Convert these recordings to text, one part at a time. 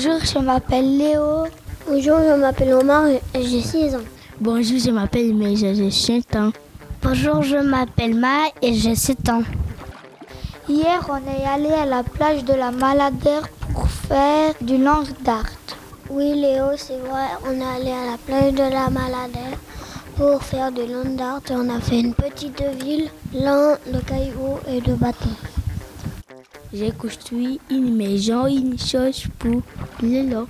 je m'appelle Léo. Bonjour, je m'appelle Omar et j'ai 6 ans. Bonjour, je m'appelle Meja, j'ai 5 ans. Bonjour, je m'appelle Ma et j'ai 7 ans. Hier, on est allé à la plage de la Maladère pour faire du lance d'art. Oui, Léo, c'est vrai, on est allé à la plage de la Maladère pour faire du lance d'art et on a fait une petite ville, plein de cailloux et de bâtons. J'ai construit une maison, une chose pour Lélo.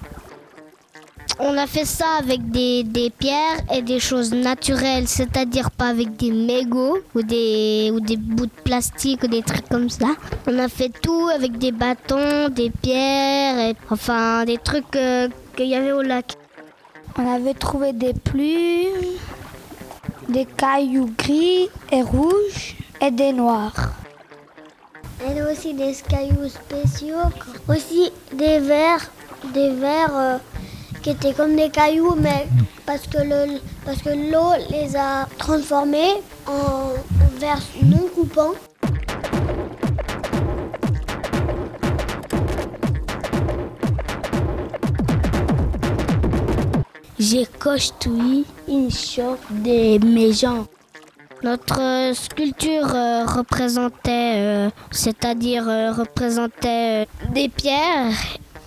On a fait ça avec des, pierres et des choses naturelles, c'est-à-dire pas avec des mégots ou des, ou bouts de plastique ou des trucs comme ça. On a fait tout avec des bâtons, des pierres, enfin des trucs euh, qu'il y avait au lac. On avait trouvé des plumes, des cailloux gris et rouges et des noirs. Et aussi des cailloux spéciaux, aussi des verres, des verres euh, qui étaient comme des cailloux, mais parce que le, parce que l'eau les a transformés en verres non coupants. J'ai construit une sorte de maison. Notre sculpture euh, représentait, euh, c'est-à-dire euh, représentait des pierres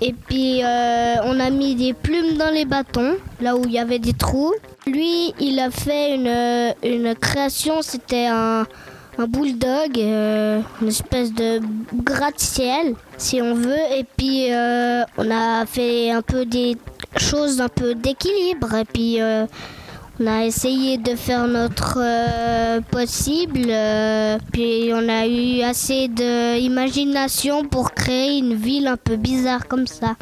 et puis on a mis des plumes dans les bâtons, là où il y avait des trous. Lui, il a fait une, une création, c'était un, un bulldog, une espèce de gratte-ciel, si on veut. Et puis on a fait un peu des choses un peu d'équilibre. Et puis on a essayé de faire notre euh, possible, euh, puis on a eu assez d'imagination pour créer une ville un peu bizarre comme ça.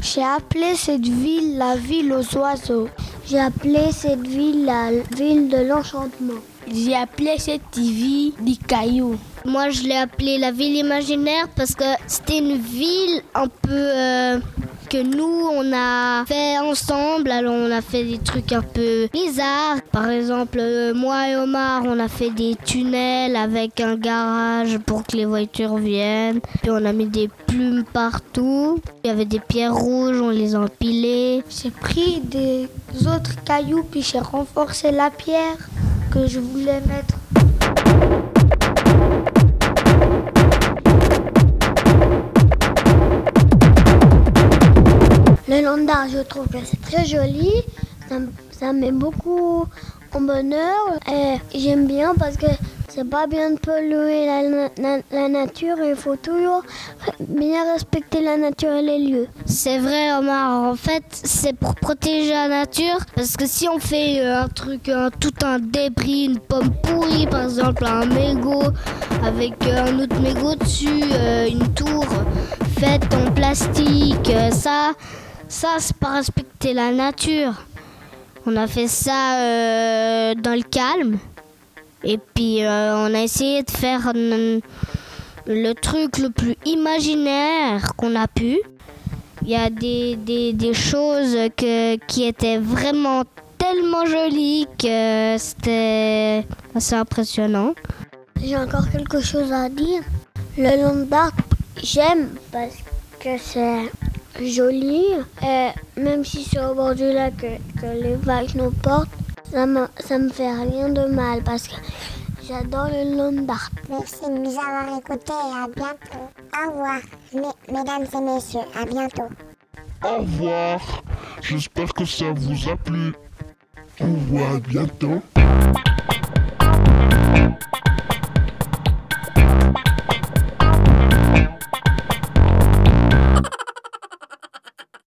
J'ai appelé cette ville la ville aux oiseaux. J'ai appelé cette ville la ville de l'enchantement. J'ai appelé cette ville des cailloux. Moi, je l'ai appelée la ville imaginaire parce que c'était une ville un peu euh, que nous, on a fait ensemble. Alors, on a fait des trucs un peu bizarres. Par exemple, euh, moi et Omar, on a fait des tunnels avec un garage pour que les voitures viennent. Puis, on a mis des plumes partout. Il y avait des pierres rouges, on les a empilées. J'ai pris des autres cailloux, puis j'ai renforcé la pierre je voulais mettre. Le landard, je trouve que c'est très joli. Ça, ça met beaucoup en bonheur. Et j'aime bien parce que c'est pas bien de polluer la, nature. Il faut toujours bien respecter la nature et les lieux. C'est vrai, Omar. En fait, c'est pour protéger la nature. Parce que si on fait un truc, tout un débris, une pomme pourrie, par exemple, un mégot avec un autre mégot dessus, euh, une tour faite en plastique, euh, ça. Ça, c'est pas respecter la nature. On a fait ça euh, dans le calme. Et puis, euh, on a essayé de faire le truc le plus imaginaire qu'on a pu. Il y a des, des, des choses que, qui étaient vraiment tellement jolies que c'était assez impressionnant. J'ai encore quelque chose à dire. Le long j'aime parce que c'est joli. Et même si c'est au bord du lac que, que les vagues nous portent, ça me, ça me fait rien de mal parce que j'adore le long d'art. Merci de nous avoir écoutés et à bientôt. Au revoir, mesdames et messieurs, à bientôt. Au revoir, j'espère que ça vous a plu. Au revoir, à bientôt.